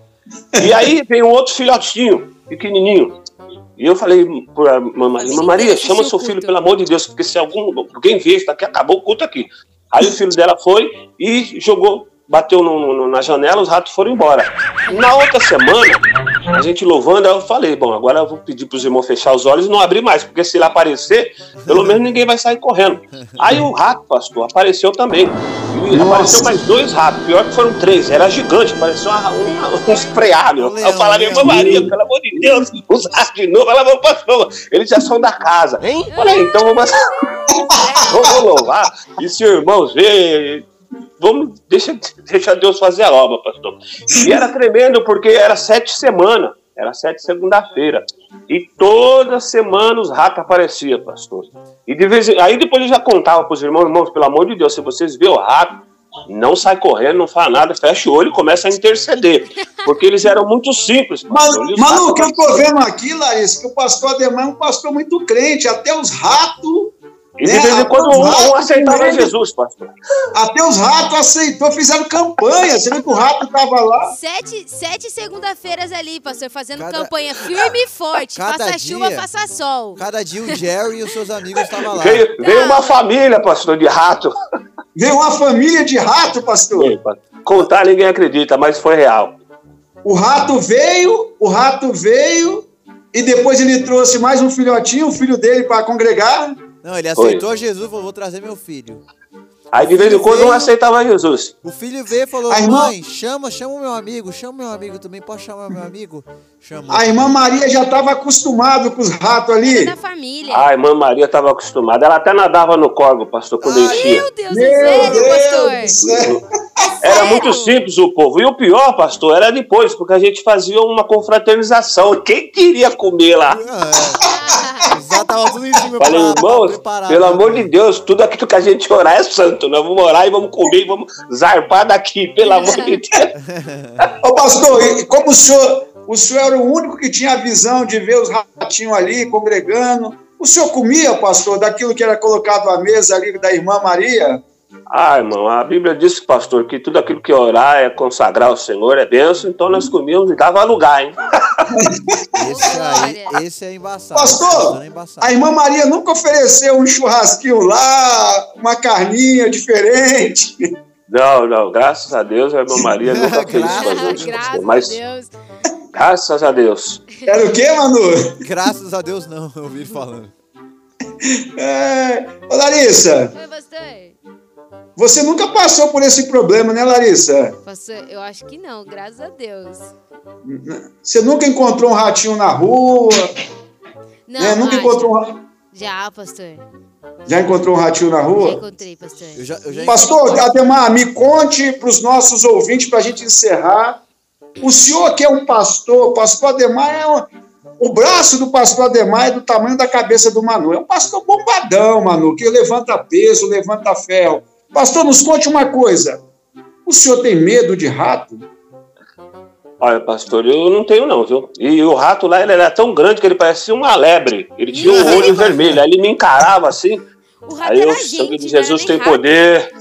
E aí vem um outro filhotinho, pequenininho. E eu falei pra mamãe, Maria, chama seu filho, pelo amor de Deus, porque se algum, alguém vê isso daqui, acabou o culto aqui. Aí o filho dela foi e jogou, bateu no- no- na janela, os ratos foram embora. Na outra semana, a gente louvando, eu falei, bom, agora eu vou pedir pros irmãos fechar os olhos e não abrir mais, porque se ele aparecer, pelo menos ninguém vai sair correndo. Aí o rato, pastor, apareceu também. Nossa. apareceu mais dois ratos, pior que foram três, era gigante, parecia uma, uma. Um leão, Eu falei, leão. irmã Maria, pelo amor de Deus, os ratos de novo, ela pastor, eles já são da casa. Hein? Falei, então vamos, vamos louvar, e se irmãos verem, vamos, deixa, deixa Deus fazer a obra, pastor. E era tremendo, porque era sete semanas, era sete segunda-feira. E toda semana os ratos apareciam, pastor. E de vez aí depois eu já contava para os irmãos, irmãos, pelo amor de Deus, se vocês vê o rato, não sai correndo, não faz nada, fecha o olho e começa a interceder. Porque eles eram muito simples. pastor. Os Manu, o que eu tô vendo aqui, Larissa, que o pastor Ademar é um pastor muito crente, até os ratos, E de vez em quando um, um aceitava também. Jesus, pastor. até os ratos aceitou, fizeram campanha, você viu que o rato tava lá? Sete, sete segunda-feiras ali, pastor, fazendo Cada- campanha firme e forte. Cada faça chuva, dia- faça sol. Cada dia o Jerry e os seus amigos estavam lá. Veio, veio uma família, pastor, de rato. Veio uma família de rato, pastor. Contar ninguém acredita, mas foi real. O rato veio, o rato veio, e depois ele trouxe mais um filhotinho, o filho dele, para congregar. Não, ele aceitou Jesus e falou, vou trazer meu filho. Aí de vez em quando Veio- aceitava Jesus. O filho veio e falou, A irmã- mãe, chama, chama o meu amigo, chama o meu amigo também, pode chamar meu amigo? Chamou. A irmã Maria já estava acostumada com os ratos ali. Da família. A irmã Maria estava acostumada. Ela até nadava no corgo, pastor, quando Ai. enchia. Meu Deus, Meu é sério, Deus do pastor? céu. Era Sério? muito simples o povo. E o pior, pastor, era depois, porque a gente fazia uma confraternização. Quem queria comer lá? Ah, já tava tudo em cima Falei, irmãos, pelo né? amor de Deus, tudo aquilo que a gente orar é santo. Nós vamos orar e vamos comer e vamos zarpar daqui, pelo amor de Deus. Ô pastor, e como o senhor, o senhor era o único que tinha a visão de ver os ratinhos ali congregando, o senhor comia, pastor, daquilo que era colocado à mesa ali da irmã Maria? Ah, irmão, a Bíblia diz, pastor, que tudo aquilo que orar é consagrar ao Senhor, é benção, então nós comíamos e dava lugar, hein? Esse aí, esse é embaçado. Pastor, é embaçado. A irmã Maria nunca ofereceu um churrasquinho lá, uma carninha diferente. Não, não, graças a Deus, a irmã Maria nunca fez isso com a gente, Graças pastor, a mas Deus. graças a Deus. Era o quê, Manu? Graças a Deus não, eu ouvi falando. É... Ô, Larissa, Oi, pastor. Você nunca passou por esse problema, né, Larissa? Pastor, eu acho que não, graças a Deus. Você nunca encontrou um ratinho na rua, Não, né? Nunca encontrou um... ra- Já, pastor. Já encontrou um ratinho na Já rua? encontrei, pastor. Eu já, eu já Pastor, Ademar, me conte para os nossos ouvintes, para a gente encerrar. O senhor que é um pastor, o pastor Ademar é um- o braço do pastor Ademar é do tamanho da cabeça do Manu. É um pastor bombadão, Manu, que levanta peso, levanta ferro. Pastor, nos conte uma coisa. O senhor tem medo de rato? Olha, pastor, eu não tenho não, viu? E o rato lá, ele era tão grande que ele parecia uma lebre. Ele tinha um olho vermelho, aí ele me encarava assim. O rato Aí era o gente, sangue de era Jesus tem rato. poder.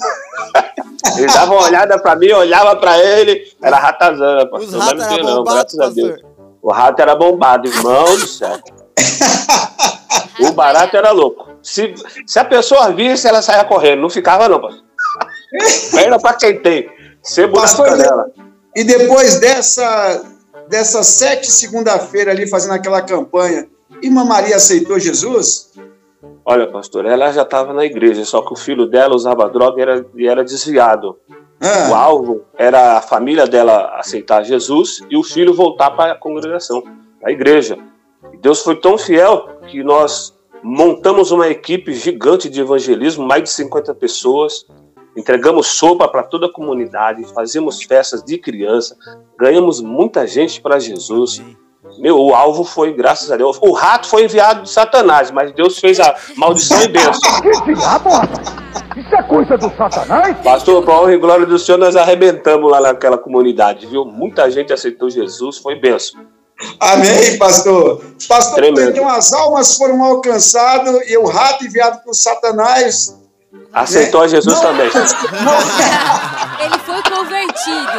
ele dava uma olhada pra mim, eu olhava pra ele, era ratazana, pastor. Os ratos não tem não, graças a Deus. pastor. O rato era bombado, irmão do céu. O barato era louco. Se, se a pessoa visse, ela saia correndo. Não ficava, não, pastor. Perna pra quem tem. Pastor, canela. E depois dessa, dessa sete segunda-feira ali fazendo aquela campanha, Irmã Maria aceitou Jesus? Olha, pastor, ela já estava na igreja, só que o filho dela usava droga e era, e era desviado. O Ah, alvo era a família dela aceitar Jesus e o filho voltar para a congregação, para a igreja. Deus foi tão fiel que nós montamos uma equipe gigante de evangelismo, mais de 50 pessoas, entregamos sopa para toda a comunidade, fazíamos festas de criança, ganhamos muita gente para Jesus. Meu, o alvo foi, graças a Deus. O rato foi enviado de Satanás, mas Deus fez a maldição e bênção. Isso é coisa do satanás? Pastor, para honra e glória do Senhor, nós arrebentamos lá naquela comunidade, viu? Muita gente aceitou Jesus, foi benção. Amém, pastor. Pastor, Tremendo. então as almas foram alcançadas e o rato enviado por Satanás. Aceitou a Jesus Não. também. Ele foi convertido.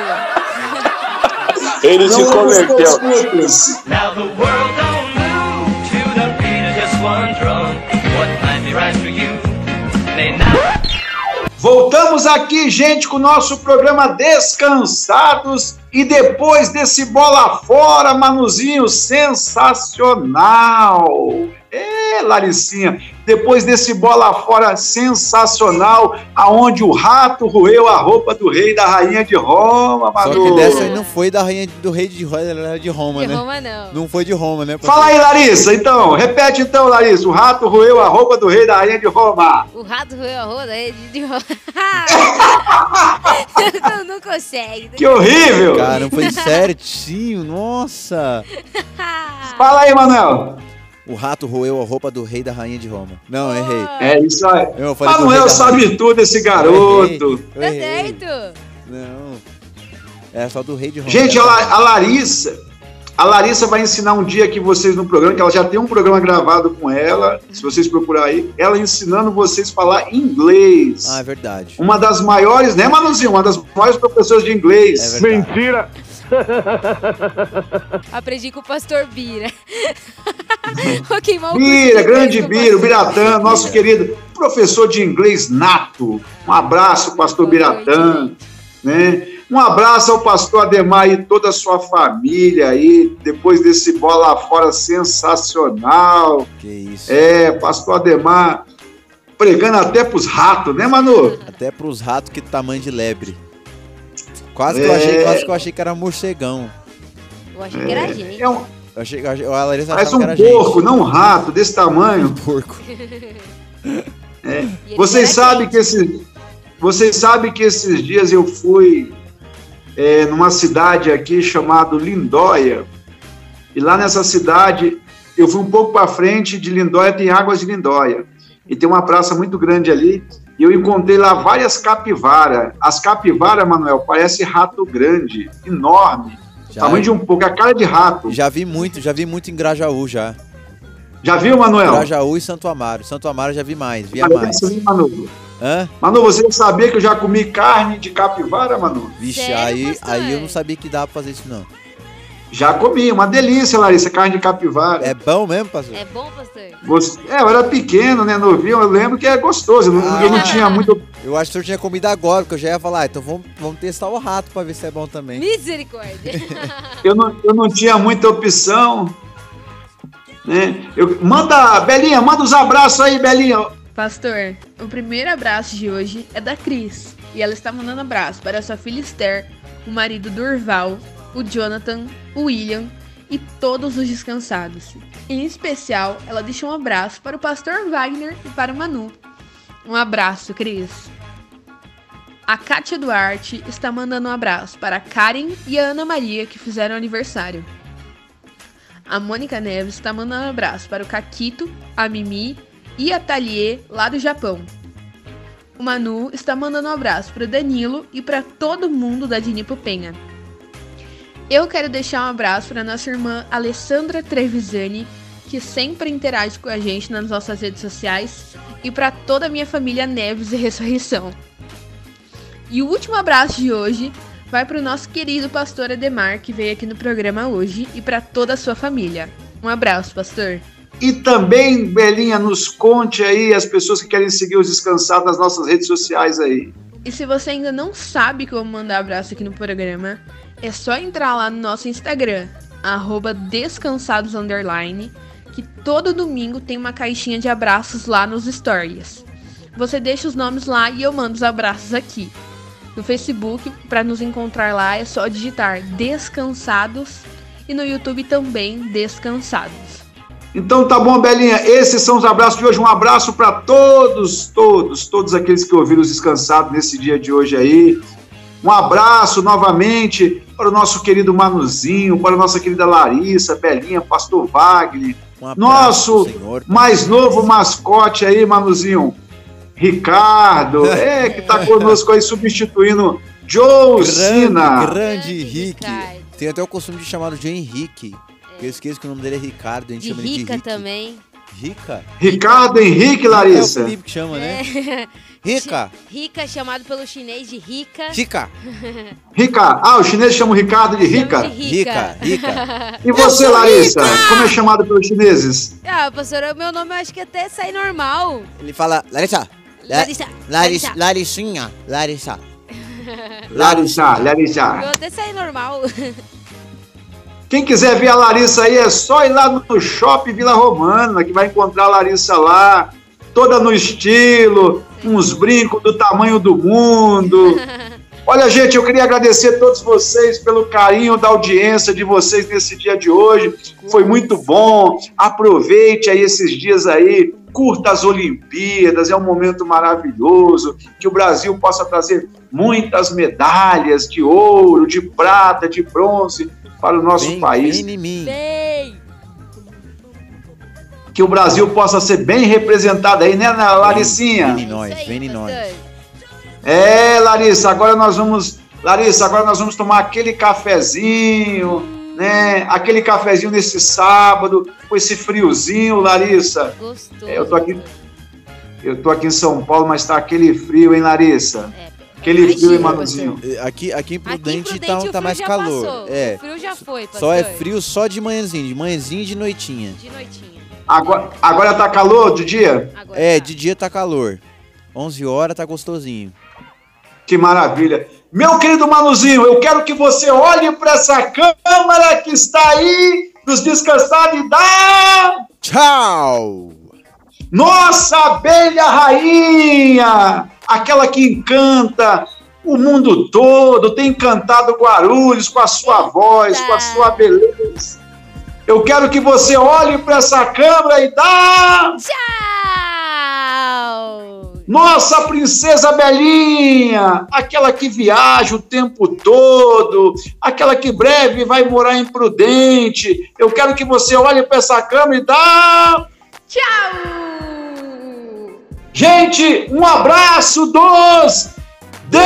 Ele se Não converteu. Voltamos aqui, gente, com o nosso programa Descansados. E depois desse bola fora, Manuzinho, sensacional. É, Laricinha, depois desse bola fora sensacional, aonde o rato roeu a roupa do rei da rainha de Roma, Só Manu. que dessa aí não foi da rainha do rei de Roma, de Roma, De né? Roma, não. Não foi de Roma, né? Fala aí, Larissa, então. Repete então, Larissa. O rato roeu a roupa do rei da rainha de Roma. O rato roeu a roda aí de Roma. não, não consegue. Que horrível. Cara, foi certinho, nossa. Fala aí, Manuel. O rato roeu a roupa do rei da rainha de Roma. Não, errei. É isso aí. Eu falei Manuel sabe tudo, esse garoto. errei, eu Tá certo? Não. É só do rei de Roma. Gente, a, La- a Larissa, a Larissa vai ensinar um dia aqui vocês no programa, que ela já tem um programa gravado com ela, se vocês procurarem aí, ela ensinando vocês a falar inglês. Ah, é verdade. Uma das maiores, né, Manuzinho? Uma das maiores professoras de É inglês. verdade. Mentira! Aprendi com o pastor Bira. Bira, grande Bira, o. Biratã, nosso querido professor de inglês nato. Um abraço, pastor Biratã. Né? Um abraço ao pastor Ademar e toda a sua família aí, depois desse bola fora sensacional. Que isso. É, pastor Ademar pregando até pros ratos, né, Manu? Até pros ratos que tamanho de lebre. Quase que, eu É. achei, quase que eu achei que era morcegão. Eu achei que era gente. É um, Eu achei, eu achei, a Larissa parece um que era porco, não um rato desse tamanho. gente. Porco. Ele Vocês sabem gente. que esses, vocês sabem que esses dias eu fui é, numa cidade aqui chamada Lindóia. E lá nessa cidade, eu fui um pouco para frente de Lindóia, tem Águas de Lindóia. E tem uma praça muito grande ali. E eu encontrei lá várias capivaras. As capivaras, Manuel, parece rato grande, enorme. Já, Tamanho de um pouco, a cara de rato. já vi muito, já vi muito em Grajaú já. Já viu, Manuel? Grajaú e Santo Amaro. Santo Amaro já vi mais, via Olha mais. aí, Manu. Hã? Manu, você sabia que eu já comi carne de capivara, Manu? Vixe, Sério, aí, pastor? aí eu não sabia que dava pra fazer isso não. Já comi, uma delícia, Larissa, carne de capivara. É bom mesmo, pastor? É bom, pastor? Gost- É, eu era pequeno, né, novinho, eu lembro que é gostoso, eu não, eu não Ah. tinha muito... Eu acho que o senhor tinha comido agora, porque eu já ia falar, ah, então vamos, vamos testar o rato pra ver se é bom também. Misericórdia. Eu não, eu não tinha muita opção, né? Eu, manda, Belinha, manda os abraços aí, Belinha. Pastor, o primeiro abraço de hoje é da Cris. E ela está mandando abraço para sua filha Esther, o marido Durval, o Jonathan, o William e todos os descansados. Em especial, ela deixou um abraço para o pastor Wagner e para o Manu. Um abraço, Cris. A Kátia Duarte está mandando um abraço para a Karen e a Ana Maria, que fizeram aniversário. A Mônica Neves está mandando um abraço para o Caquito, a Mimi e a Thalie, lá do Japão. o Manu está mandando um abraço para Danilo e para todo mundo da Dinipo Penha. Eu quero deixar um abraço para nossa irmã Alessandra Trevisani, que sempre interage com a gente nas nossas redes sociais, e para toda a minha família Neves e Ressurreição. E o último abraço de hoje vai para o nosso querido pastor Ademar, que veio aqui no programa hoje, e para toda a sua família. Um abraço, pastor. E também, Belinha, nos conte aí as pessoas que querem seguir os descansados nas nossas redes sociais aí. E se você ainda não sabe como mandar abraço aqui no programa, é só entrar lá no nosso Instagram, arroba descansados que todo domingo tem uma caixinha de abraços lá nos stories. Você deixa os nomes lá e eu mando os abraços aqui. No Facebook, para nos encontrar lá, é só digitar Descansados e no YouTube também Descansados. Então tá bom, Belinha. Esses são os abraços de hoje. Um abraço para todos, todos, todos aqueles que ouviram os descansados nesse dia de hoje aí. Um abraço novamente para o nosso querido Manuzinho, para a nossa querida Larissa, Belinha, Pastor Wagner, Um abraço, nosso senhor. mais novo mascote aí, Manuzinho, Ricardo, é, que tá conosco aí substituindo Joe Sina. Grande, grande Henrique. Tem até o costume de chamá-lo de Henrique. Eu esqueço que o nome dele é Ricardo, a gente De chama ele de rica também. Rica? Ricardo Henrique, É o Larissa. Felipe que chama, né? É. Rica. Rica, chamado pelo chinês de rica. Rica. Rica. Ah, o chinês chama o Ricardo de Rica. de rica. Rica, rica. E você, Larissa? Como é chamado pelos chineses? Ah, pastora, meu nome eu acho que até sai normal. Ele fala, Larissa. La- Larissa, Laris, Larissa. Larissinha. Larissa. Larissa, Eu Larissa. até sai normal. Quem quiser ver a Larissa aí é só ir lá no Shopping Vila Romana, que vai encontrar a Larissa lá, toda no estilo, uns brincos do tamanho do mundo. Olha, gente, eu queria agradecer a todos vocês pelo carinho da audiência de vocês nesse dia de hoje. Foi muito bom. Aproveite aí esses dias aí, curta as Olimpíadas, é um momento maravilhoso. Que o Brasil possa trazer muitas medalhas de ouro, de prata, de bronze para o nosso Vem, país. vem em mim. Bem. Que o Brasil possa ser bem representado aí, né, na Laricinha? Vem em nós, vem em nós. É, Larissa, agora nós vamos. Larissa, agora nós vamos tomar aquele cafezinho, né? Aquele cafezinho nesse sábado, com esse friozinho, Larissa. Gostoso. É, eu tô aqui. Eu tô aqui em São Paulo, mas tá aquele frio, hein, Larissa? É, Aquele imagina, frio, hein. Manuzinho? Aqui, aqui em Aqui em Prudente, Prudente tá, tá frio mais calor. passou. É. O frio já foi, pastor. Só é frio só de manhãzinho, de manhãzinho e de noitinha. De noitinha. Agora, agora tá calor de dia? Agora É, tá. de dia tá calor. 11 horas tá gostosinho. Que maravilha. Meu querido Manuzinho, eu quero que você olhe para essa câmera que está aí nos descansados e dá. Tchau! Nossa abelha rainha! Aquela que encanta o mundo todo, tem encantado Guarulhos com a sua voz, com a sua beleza. Eu quero que você olhe para essa câmera e dá. Tchau! Nossa princesa Belinha, aquela que viaja o tempo todo, aquela que breve vai morar em Prudente. Eu quero que você olhe para essa câmera e dá. Tchau! Gente, um abraço dos Vem,